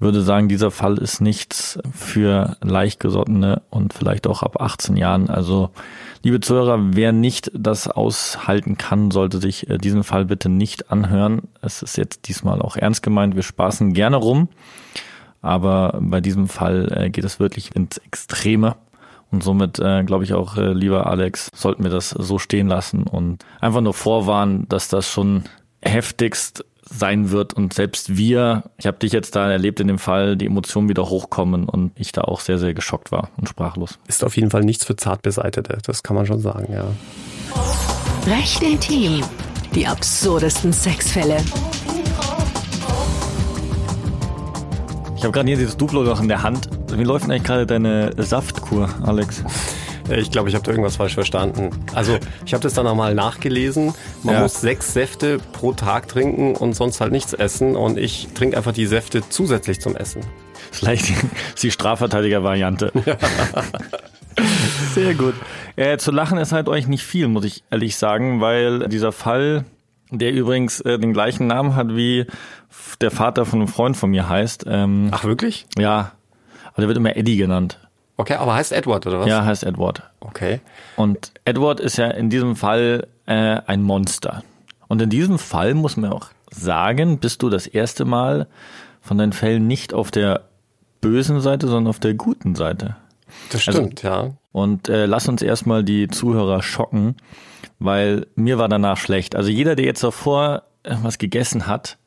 würde sagen, dieser Fall ist nichts für Leichtgesottene und vielleicht auch ab 18 Jahren. Also, liebe Zuhörer, wer nicht das aushalten kann, sollte sich äh, diesen Fall bitte nicht anhören. Es ist jetzt diesmal auch ernst gemeint. Wir spaßen gerne rum. Aber bei diesem Fall äh, geht es wirklich ins Extreme. Und somit äh, glaube ich auch, lieber Alex, sollten wir das so stehen lassen und einfach nur vorwarnen, dass das schon heftigst sein wird und selbst wir, ich habe dich jetzt da erlebt in dem Fall, die Emotionen wieder hochkommen und ich da auch sehr, sehr geschockt war und sprachlos. Ist auf jeden Fall nichts für Zartbeseitete, das kann man schon sagen, ja. Recht intim. Die absurdesten Sexfälle. Ich habe gerade hier dieses Duplo noch in der Hand. Wie läuft denn eigentlich gerade deine Saftkur, Alex? Äh, ich glaube, ich habe da irgendwas falsch verstanden. Also ich habe das dann nochmal nachgelesen. Man ja. muss sechs Säfte pro Tag trinken und sonst halt nichts essen. Und ich trinke einfach die Säfte zusätzlich zum Essen. Vielleicht die Strafverteidiger-Variante. Ja. Sehr gut. Äh, zu lachen ist halt euch nicht viel, muss ich ehrlich sagen, weil dieser Fall, der übrigens äh, den gleichen Namen hat wie der Vater von einem Freund von mir heißt. Ähm, Ach wirklich? Ja. Aber der wird immer Eddie genannt. Okay, aber heißt Edward oder was? Ja, heißt Edward. Okay. Und Edward ist ja in diesem Fall äh, ein Monster. Und in diesem Fall muss man auch sagen, bist du das erste Mal von deinen Fällen nicht auf der bösen Seite, sondern auf der guten Seite. Das also, stimmt, also, ja. Und äh, lass uns erstmal die Zuhörer schocken, weil mir war danach schlecht. Also jeder, der jetzt davor was gegessen hat,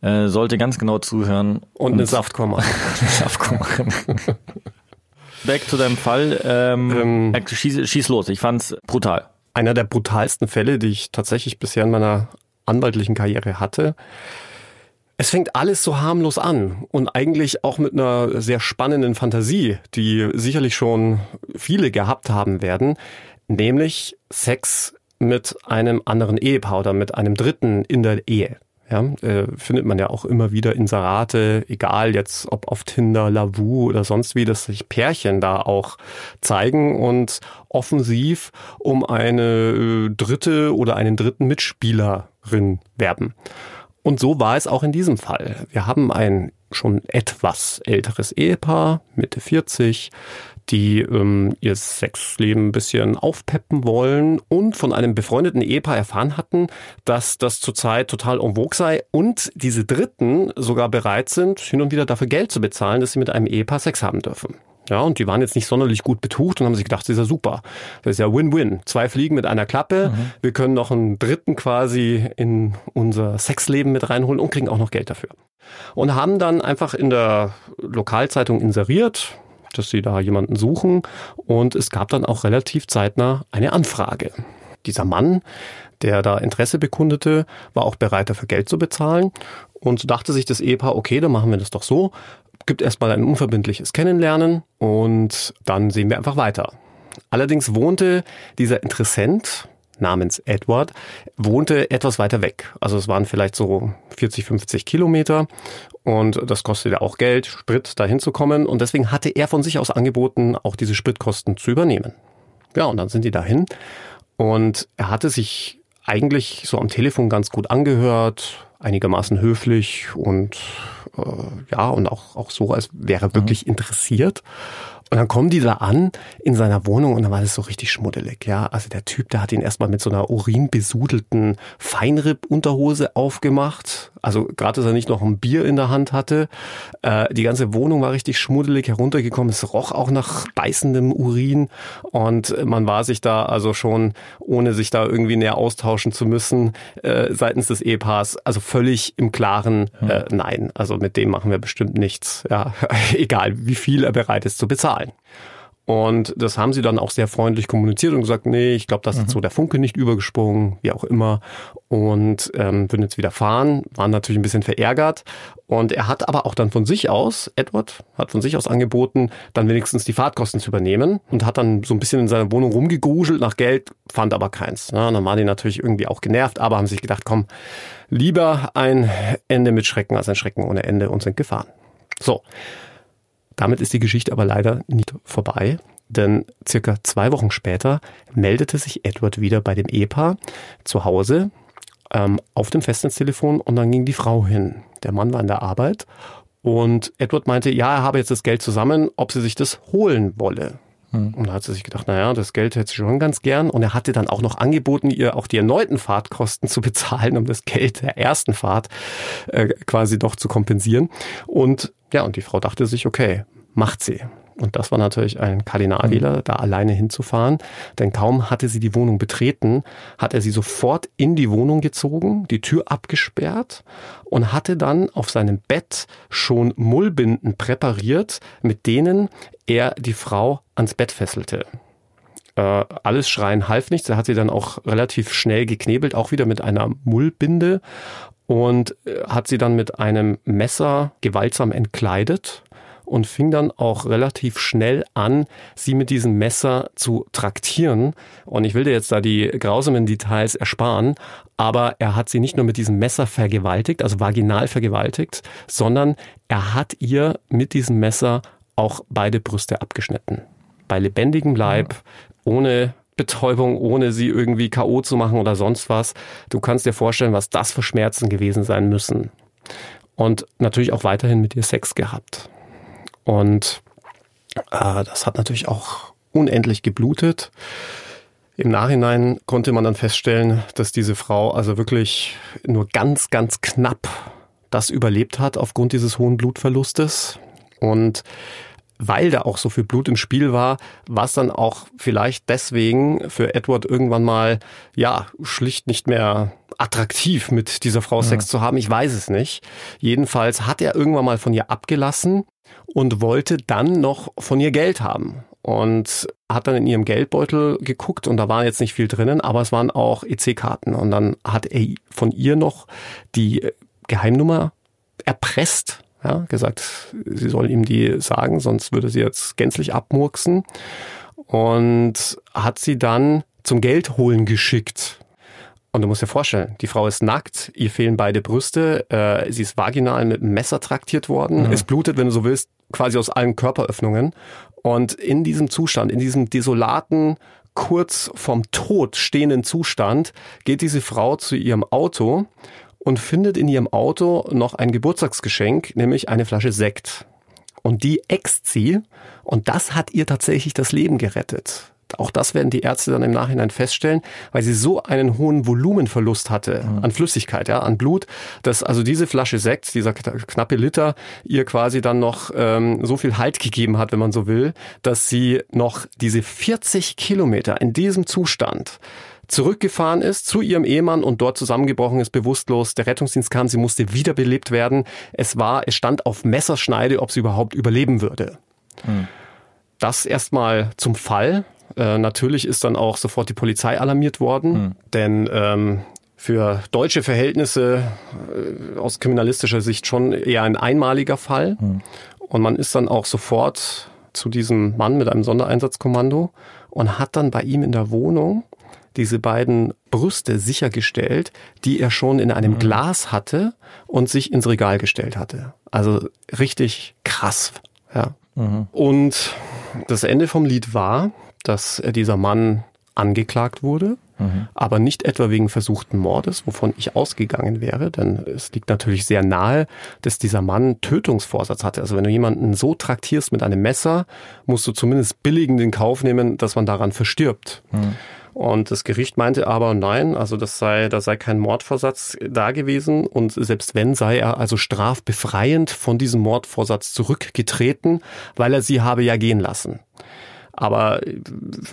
äh, sollte ganz genau zuhören. Und, und eine Saftkur machen. Saftkur machen. Back zu deinem Fall. Ähm, ähm, äh, schieß, schieß los, ich fand's brutal. Einer der brutalsten Fälle, die ich tatsächlich bisher in meiner anwaltlichen Karriere hatte. Es fängt alles so harmlos an und eigentlich auch mit einer sehr spannenden Fantasie, die sicherlich schon viele gehabt haben werden, nämlich Sex mit einem anderen Ehepaar oder mit einem Dritten in der Ehe. Ja, äh, findet man ja auch immer wieder Inserate, egal jetzt ob auf Tinder, Lavu oder sonst wie, dass sich Pärchen da auch zeigen und offensiv um eine äh, dritte oder einen dritten Mitspielerin werben. Und so war es auch in diesem Fall. Wir haben ein schon etwas älteres Ehepaar, Mitte 40, die ähm, ihr Sexleben ein bisschen aufpeppen wollen und von einem befreundeten Ehepaar erfahren hatten, dass das zurzeit total en vogue sei und diese Dritten sogar bereit sind, hin und wieder dafür Geld zu bezahlen, dass sie mit einem Ehepaar Sex haben dürfen. Ja, und die waren jetzt nicht sonderlich gut betucht und haben sich gedacht, das ist ja super. Das ist ja Win-Win. Zwei Fliegen mit einer Klappe. Mhm. Wir können noch einen dritten quasi in unser Sexleben mit reinholen und kriegen auch noch Geld dafür. Und haben dann einfach in der Lokalzeitung inseriert, dass sie da jemanden suchen. Und es gab dann auch relativ zeitnah eine Anfrage. Dieser Mann, der da Interesse bekundete, war auch bereit, dafür Geld zu bezahlen. Und so dachte sich das Ehepaar, okay, dann machen wir das doch so. Gibt erstmal ein unverbindliches Kennenlernen und dann sehen wir einfach weiter. Allerdings wohnte dieser Interessent namens Edward, wohnte etwas weiter weg. Also es waren vielleicht so 40, 50 Kilometer und das kostete auch Geld, Sprit, dahin zu kommen. Und deswegen hatte er von sich aus angeboten, auch diese Spritkosten zu übernehmen. Ja, und dann sind die dahin. Und er hatte sich eigentlich so am Telefon ganz gut angehört, einigermaßen höflich und äh, ja, und auch, auch so, als wäre er wirklich mhm. interessiert. Und dann kommen die da an in seiner Wohnung und dann war das so richtig schmuddelig, ja. Also der Typ, der hat ihn erstmal mit so einer urinbesudelten Feinripp-Unterhose aufgemacht. Also gerade, dass er nicht noch ein Bier in der Hand hatte. Äh, die ganze Wohnung war richtig schmuddelig heruntergekommen. Es roch auch nach beißendem Urin und man war sich da also schon, ohne sich da irgendwie näher austauschen zu müssen, äh, seitens des Ehepaars, also völlig im Klaren, äh, nein, also mit dem machen wir bestimmt nichts. Ja, egal, wie viel er bereit ist zu bezahlen zahlen. Und das haben sie dann auch sehr freundlich kommuniziert und gesagt, nee, ich glaube, das ist mhm. so der Funke nicht übergesprungen, wie auch immer. Und ähm, würden jetzt wieder fahren, waren natürlich ein bisschen verärgert. Und er hat aber auch dann von sich aus, Edward hat von sich aus angeboten, dann wenigstens die Fahrtkosten zu übernehmen und hat dann so ein bisschen in seiner Wohnung rumgegruschelt nach Geld, fand aber keins. Ja, dann waren die natürlich irgendwie auch genervt, aber haben sich gedacht, komm, lieber ein Ende mit Schrecken als ein Schrecken ohne Ende und sind gefahren. So. Damit ist die Geschichte aber leider nicht vorbei, denn circa zwei Wochen später meldete sich Edward wieder bei dem Ehepaar zu Hause ähm, auf dem Festnetztelefon und dann ging die Frau hin. Der Mann war in der Arbeit Und Edward meinte, ja, er habe jetzt das Geld zusammen, ob sie sich das holen wolle. Hm. Und da hat sie sich gedacht, naja, das Geld hätte sie schon ganz gern. Und er hatte dann auch noch angeboten, ihr auch die erneuten Fahrtkosten zu bezahlen, um das Geld der ersten Fahrt äh, quasi doch zu kompensieren. Und ja, und die Frau dachte sich, okay, macht sie. Und das war natürlich ein Kardinalfehler, mhm. da alleine hinzufahren. Denn kaum hatte sie die Wohnung betreten, hat er sie sofort in die Wohnung gezogen, die Tür abgesperrt und hatte dann auf seinem Bett schon Mullbinden präpariert, mit denen er die Frau ans Bett fesselte. Äh, alles Schreien half nichts. Er hat sie dann auch relativ schnell geknebelt, auch wieder mit einer Mullbinde und äh, hat sie dann mit einem Messer gewaltsam entkleidet und fing dann auch relativ schnell an, sie mit diesem Messer zu traktieren. Und ich will dir jetzt da die grausamen Details ersparen, aber er hat sie nicht nur mit diesem Messer vergewaltigt, also vaginal vergewaltigt, sondern er hat ihr mit diesem Messer auch beide Brüste abgeschnitten. Bei lebendigem Leib, ohne Betäubung, ohne sie irgendwie K.O. zu machen oder sonst was. Du kannst dir vorstellen, was das für Schmerzen gewesen sein müssen. Und natürlich auch weiterhin mit ihr Sex gehabt. Und äh, das hat natürlich auch unendlich geblutet. Im Nachhinein konnte man dann feststellen, dass diese Frau also wirklich nur ganz, ganz knapp das überlebt hat aufgrund dieses hohen Blutverlustes. Und weil da auch so viel Blut im Spiel war, war es dann auch vielleicht deswegen für Edward irgendwann mal, ja, schlicht nicht mehr attraktiv mit dieser Frau Sex zu haben. Ich weiß es nicht. Jedenfalls hat er irgendwann mal von ihr abgelassen und wollte dann noch von ihr Geld haben und hat dann in ihrem Geldbeutel geguckt und da war jetzt nicht viel drinnen, aber es waren auch EC-Karten und dann hat er von ihr noch die Geheimnummer erpresst, ja, gesagt, sie soll ihm die sagen, sonst würde sie jetzt gänzlich abmurksen und hat sie dann zum Geld holen geschickt. Und du musst dir vorstellen, die Frau ist nackt, ihr fehlen beide Brüste, äh, sie ist vaginal mit einem Messer traktiert worden, mhm. es blutet, wenn du so willst, quasi aus allen Körperöffnungen. Und in diesem Zustand, in diesem desolaten, kurz vom Tod stehenden Zustand, geht diese Frau zu ihrem Auto und findet in ihrem Auto noch ein Geburtstagsgeschenk, nämlich eine Flasche Sekt. Und die äxt sie und das hat ihr tatsächlich das Leben gerettet. Auch das werden die Ärzte dann im Nachhinein feststellen, weil sie so einen hohen Volumenverlust hatte mhm. an Flüssigkeit, ja, an Blut, dass also diese Flasche Sekt, dieser knappe Liter, ihr quasi dann noch ähm, so viel Halt gegeben hat, wenn man so will, dass sie noch diese 40 Kilometer in diesem Zustand zurückgefahren ist zu ihrem Ehemann und dort zusammengebrochen ist, bewusstlos. Der Rettungsdienst kam, sie musste wiederbelebt werden. Es war, es stand auf Messerschneide, ob sie überhaupt überleben würde. Hm. Das erstmal zum Fall. Äh, natürlich ist dann auch sofort die Polizei alarmiert worden, hm. denn ähm, für deutsche Verhältnisse äh, aus kriminalistischer Sicht schon eher ein einmaliger Fall. Hm. Und man ist dann auch sofort zu diesem Mann mit einem Sondereinsatzkommando und hat dann bei ihm in der Wohnung diese beiden Brüste sichergestellt, die er schon in einem mhm. Glas hatte und sich ins Regal gestellt hatte. Also richtig krass. Ja. Mhm. Und das Ende vom Lied war, dass dieser Mann angeklagt wurde, mhm. aber nicht etwa wegen versuchten Mordes, wovon ich ausgegangen wäre, denn es liegt natürlich sehr nahe, dass dieser Mann Tötungsvorsatz hatte. Also wenn du jemanden so traktierst mit einem Messer, musst du zumindest billigend in Kauf nehmen, dass man daran verstirbt. Mhm. Und das Gericht meinte aber nein, also das sei, da sei kein Mordvorsatz da gewesen und selbst wenn sei er also strafbefreiend von diesem Mordvorsatz zurückgetreten, weil er sie habe ja gehen lassen. Aber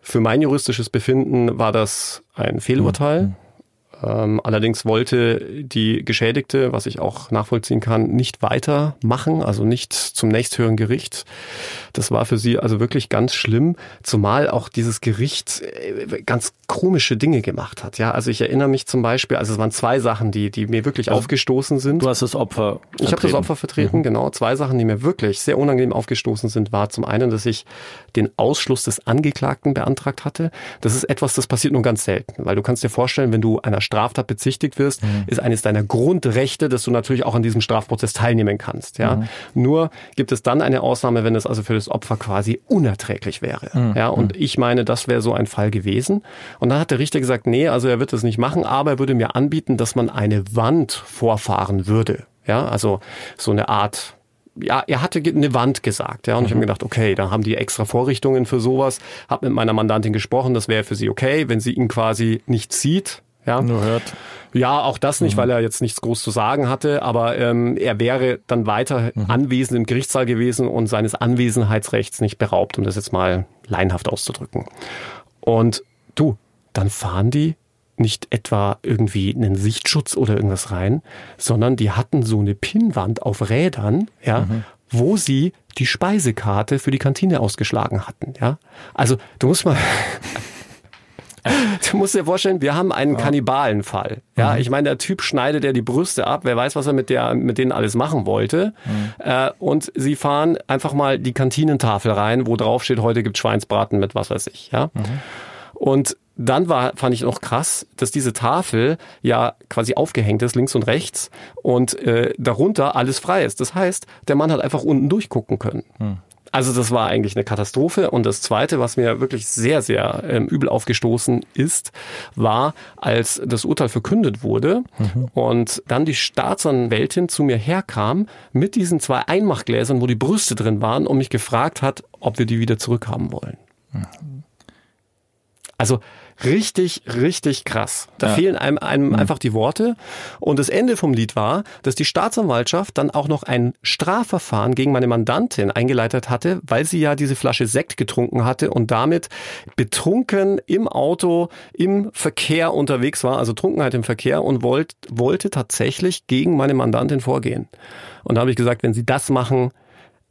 für mein juristisches Befinden war das ein Fehlurteil. Mhm. Ähm, allerdings wollte die Geschädigte, was ich auch nachvollziehen kann, nicht weitermachen, also nicht zum nächsthöheren Gericht. Das war für sie also wirklich ganz schlimm, zumal auch dieses Gericht äh, ganz komische Dinge gemacht hat. Ja, also ich erinnere mich zum Beispiel, also es waren zwei Sachen, die, die mir wirklich also, aufgestoßen sind. Du hast das Opfer vertreten. Ich habe das Opfer vertreten, mhm. genau. Zwei Sachen, die mir wirklich sehr unangenehm aufgestoßen sind, war zum einen, dass ich den Ausschluss des Angeklagten beantragt hatte. Das ist etwas, das passiert nur ganz selten, weil du kannst dir vorstellen, wenn du einer Straftat bezichtigt wirst, mhm. ist eines deiner Grundrechte, dass du natürlich auch an diesem Strafprozess teilnehmen kannst. Ja, mhm. nur gibt es dann eine Ausnahme, wenn es also für das Opfer quasi unerträglich wäre. Mhm. Ja, und mhm. ich meine, das wäre so ein Fall gewesen. Und dann hat der Richter gesagt, nee, also er wird das nicht machen, aber er würde mir anbieten, dass man eine Wand vorfahren würde. Ja, also so eine Art ja, er hatte eine Wand gesagt, ja, und ich habe mir gedacht, okay, da haben die extra Vorrichtungen für sowas. Habe mit meiner Mandantin gesprochen, das wäre für sie okay, wenn sie ihn quasi nicht sieht, ja. Nur hört. Ja, auch das nicht, mhm. weil er jetzt nichts groß zu sagen hatte, aber ähm, er wäre dann weiter mhm. anwesend im Gerichtssaal gewesen und seines Anwesenheitsrechts nicht beraubt, um das jetzt mal leinhaft auszudrücken. Und du, dann fahren die nicht etwa irgendwie einen Sichtschutz oder irgendwas rein, sondern die hatten so eine Pinnwand auf Rädern, ja, mhm. wo sie die Speisekarte für die Kantine ausgeschlagen hatten, ja. Also, du musst mal, du musst dir vorstellen, wir haben einen Kannibalenfall. Ja, mhm. ich meine, der Typ schneidet ja die Brüste ab. Wer weiß, was er mit der, mit denen alles machen wollte. Mhm. Äh, und sie fahren einfach mal die Kantinentafel rein, wo drauf steht, heute gibt Schweinsbraten mit was weiß ich. Ja. Mhm. Und dann war, fand ich noch krass, dass diese Tafel ja quasi aufgehängt ist, links und rechts, und äh, darunter alles frei ist. Das heißt, der Mann hat einfach unten durchgucken können. Hm. Also das war eigentlich eine Katastrophe. Und das Zweite, was mir wirklich sehr, sehr ähm, übel aufgestoßen ist, war, als das Urteil verkündet wurde mhm. und dann die Staatsanwältin zu mir herkam mit diesen zwei Einmachgläsern, wo die Brüste drin waren und mich gefragt hat, ob wir die wieder zurückhaben wollen. Mhm. Also richtig, richtig krass. Da ja. fehlen einem, einem mhm. einfach die Worte. Und das Ende vom Lied war, dass die Staatsanwaltschaft dann auch noch ein Strafverfahren gegen meine Mandantin eingeleitet hatte, weil sie ja diese Flasche Sekt getrunken hatte und damit betrunken im Auto, im Verkehr unterwegs war, also Trunkenheit im Verkehr und wollt, wollte tatsächlich gegen meine Mandantin vorgehen. Und da habe ich gesagt, wenn Sie das machen,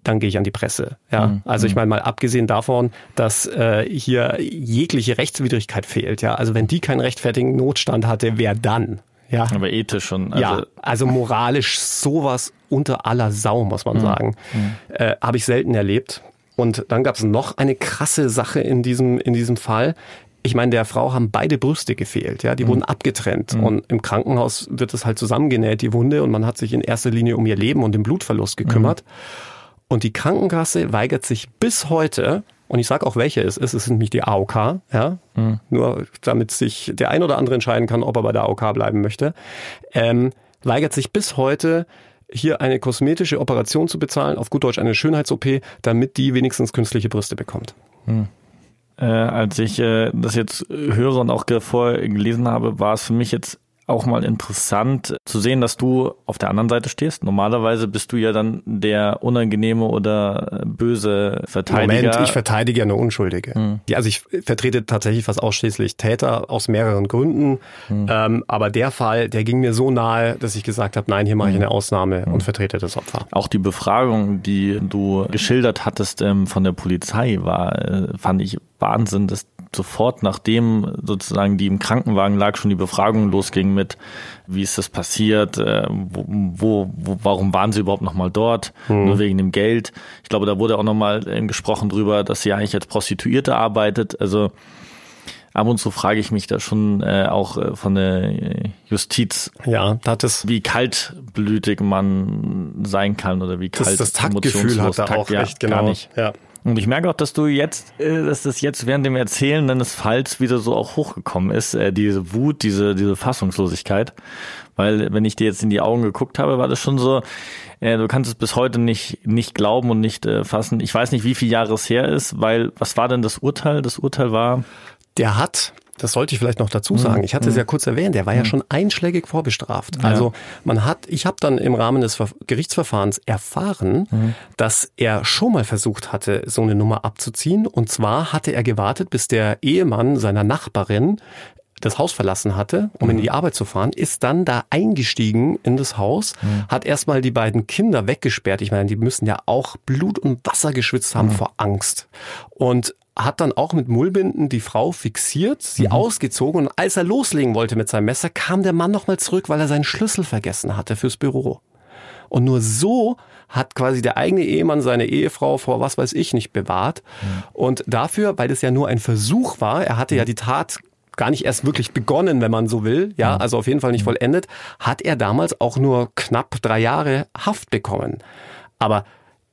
dann gehe ich an die Presse. Ja, mhm. also ich mhm. meine mal abgesehen davon, dass äh, hier jegliche Rechtswidrigkeit fehlt. Ja, also wenn die keinen rechtfertigen Notstand hatte, wer dann? Ja, aber ethisch schon. Also ja, also moralisch sowas unter aller Sau muss man mhm. sagen, mhm. äh, habe ich selten erlebt. Und dann gab es noch eine krasse Sache in diesem in diesem Fall. Ich meine, der Frau haben beide Brüste gefehlt, ja, die mhm. wurden abgetrennt mhm. und im Krankenhaus wird es halt zusammengenäht, die Wunde, und man hat sich in erster Linie um ihr Leben und den Blutverlust gekümmert. Mhm. Und die Krankenkasse weigert sich bis heute, und ich sage auch, welche es ist, es ist nämlich die AOK, ja, mhm. nur damit sich der ein oder andere entscheiden kann, ob er bei der AOK bleiben möchte, ähm, weigert sich bis heute, hier eine kosmetische Operation zu bezahlen, auf gut Deutsch eine Schönheits-OP, damit die wenigstens künstliche Brüste bekommt. Mhm. Äh, als ich äh, das jetzt höre und auch vorher gelesen habe, war es für mich jetzt auch mal interessant zu sehen, dass du auf der anderen Seite stehst. Normalerweise bist du ja dann der unangenehme oder böse Verteidiger. Moment, ich verteidige ja eine Unschuldige. Hm. Ja, also ich vertrete tatsächlich fast ausschließlich Täter aus mehreren Gründen. Hm. Ähm, aber der Fall, der ging mir so nahe, dass ich gesagt habe, nein, hier mache ich hm. eine Ausnahme hm. und vertrete das Opfer. Auch die Befragung, die du geschildert hattest ähm, von der Polizei, war, äh, fand ich Wahnsinn, dass sofort nachdem sozusagen die im Krankenwagen lag, schon die Befragung losging mit, wie ist das passiert, äh, wo, wo, warum waren sie überhaupt nochmal dort, mhm. nur wegen dem Geld. Ich glaube, da wurde auch nochmal äh, gesprochen drüber, dass sie eigentlich als Prostituierte arbeitet. Also ab und zu frage ich mich da schon äh, auch äh, von der Justiz, ja, das ist wie kaltblütig man sein kann oder wie kalt das, das Taktgefühl hat er auch ja, echt genau. Gar nicht. Ja. Und ich merke auch, dass du jetzt, äh, dass das jetzt während dem Erzählen deines Falls wieder so auch hochgekommen ist, äh, diese Wut, diese, diese Fassungslosigkeit. Weil, wenn ich dir jetzt in die Augen geguckt habe, war das schon so, äh, du kannst es bis heute nicht, nicht glauben und nicht fassen. Ich weiß nicht, wie viel Jahre es her ist, weil, was war denn das Urteil? Das Urteil war? Der hat das sollte ich vielleicht noch dazu sagen. Mhm. Ich hatte es ja mhm. kurz erwähnt, der war ja mhm. schon einschlägig vorbestraft. Also man hat, ich habe dann im Rahmen des Gerichtsverfahrens erfahren, dass er schon mal versucht hatte, so eine Nummer abzuziehen. Und zwar hatte er gewartet, bis der Ehemann seiner Nachbarin das Haus verlassen hatte, um mhm. in die Arbeit zu fahren, ist dann da eingestiegen in das Haus, mhm. hat erstmal die beiden Kinder weggesperrt. Ich meine, die müssen ja auch Blut und Wasser geschwitzt haben mhm. vor Angst. Und hat dann auch mit Mullbinden die Frau fixiert, sie mhm. ausgezogen und als er loslegen wollte mit seinem Messer, kam der Mann nochmal zurück, weil er seinen Schlüssel vergessen hatte fürs Büro. Und nur so hat quasi der eigene Ehemann seine Ehefrau vor was weiß ich nicht bewahrt. Mhm. Und dafür, weil das ja nur ein Versuch war, er hatte ja die Tat gar nicht erst wirklich begonnen, wenn man so will, ja, mhm. also auf jeden Fall nicht mhm. vollendet, hat er damals auch nur knapp drei Jahre Haft bekommen. Aber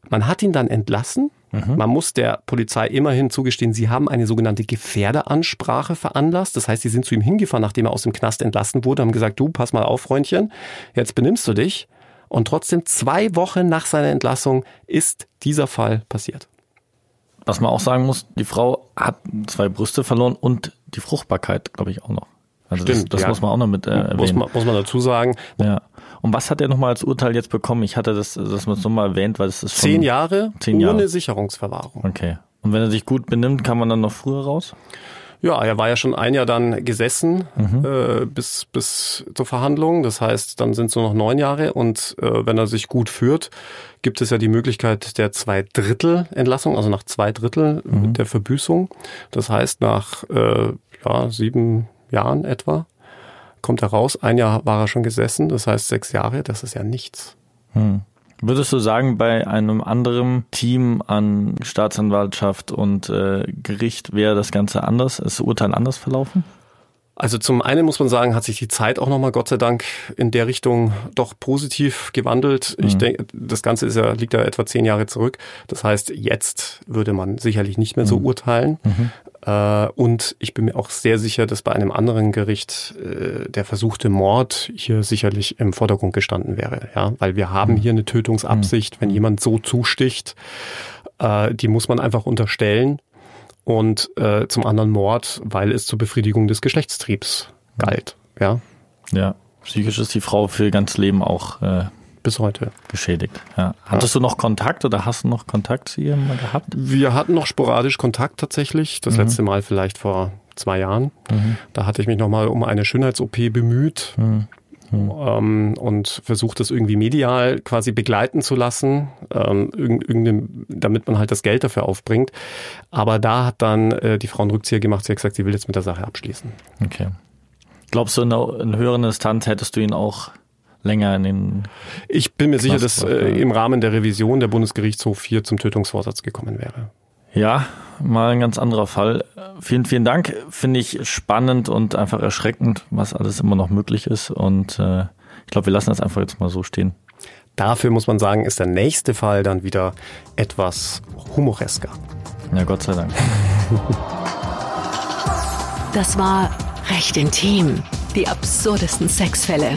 man hat ihn dann entlassen Mhm. Man muss der Polizei immerhin zugestehen, sie haben eine sogenannte Gefährderansprache veranlasst. Das heißt, sie sind zu ihm hingefahren, nachdem er aus dem Knast entlassen wurde, haben gesagt, du, pass mal auf, Freundchen, jetzt benimmst du dich. Und trotzdem zwei Wochen nach seiner Entlassung ist dieser Fall passiert. Was man auch sagen muss, die Frau hat zwei Brüste verloren und die Fruchtbarkeit, glaube ich, auch noch. Also Stimmt, das, das ja. muss man auch noch mit äh, erwähnen. Muss man, muss man dazu sagen. Ja. Und was hat er nochmal als Urteil jetzt bekommen? Ich hatte das, dass man es nochmal erwähnt, weil es ist schon, Zehn Jahre Zehn Jahre. ohne Sicherungsverwahrung. Okay. Und wenn er sich gut benimmt, kann man dann noch früher raus? Ja, er war ja schon ein Jahr dann gesessen Mhm. äh, bis, bis zur Verhandlung. Das heißt, dann sind es nur noch neun Jahre. Und äh, wenn er sich gut führt, gibt es ja die Möglichkeit der Zwei-Drittel-Entlassung, also nach zwei Drittel Mhm. der Verbüßung. Das heißt, nach äh, ja, sieben Jahren etwa kommt er raus. Ein Jahr war er schon gesessen, das heißt sechs Jahre. Das ist ja nichts. Hm. Würdest du sagen, bei einem anderen Team an Staatsanwaltschaft und äh, Gericht wäre das Ganze anders, ist das Urteil anders verlaufen? Also zum einen muss man sagen, hat sich die Zeit auch nochmal Gott sei Dank in der Richtung doch positiv gewandelt. Ich denke, das Ganze ist ja, liegt ja etwa zehn Jahre zurück. Das heißt, jetzt würde man sicherlich nicht mehr so urteilen. Äh, Und ich bin mir auch sehr sicher, dass bei einem anderen Gericht äh, der versuchte Mord hier sicherlich im Vordergrund gestanden wäre. Ja, weil wir haben hier eine Tötungsabsicht. Wenn jemand so zusticht, äh, die muss man einfach unterstellen und äh, zum anderen Mord, weil es zur Befriedigung des Geschlechtstriebs galt. Ja, Ja. Psychisch ist die Frau für ihr ganzes Leben auch äh, bis heute. geschädigt. Ja. Hattest du noch Kontakt oder hast du noch Kontakt zu ihr mal gehabt? Wir hatten noch sporadisch Kontakt tatsächlich. Das letzte Mal vielleicht vor zwei Jahren. Da hatte ich mich nochmal um eine Schönheits-OP bemüht. Ähm, und versucht das irgendwie medial quasi begleiten zu lassen, ähm, damit man halt das Geld dafür aufbringt. Aber da hat dann äh, die Frau einen Rückzieher gemacht. Sie hat gesagt, sie will jetzt mit der Sache abschließen. Okay. Glaubst du, in einer, in höheren Instanz hättest du ihn auch länger in den. Ich bin mir sicher, Knast dass war, äh, im Rahmen der Revision der Bundesgerichtshof hier zum Tötungsvorsatz gekommen wäre. Ja, mal ein ganz anderer Fall. Vielen, vielen Dank. Finde ich spannend und einfach erschreckend, was alles immer noch möglich ist. Und äh, ich glaube, wir lassen das einfach jetzt mal so stehen. Dafür muss man sagen, ist der nächste Fall dann wieder etwas humoresker. Ja, Gott sei Dank. Das war Recht intim. Die absurdesten Sexfälle.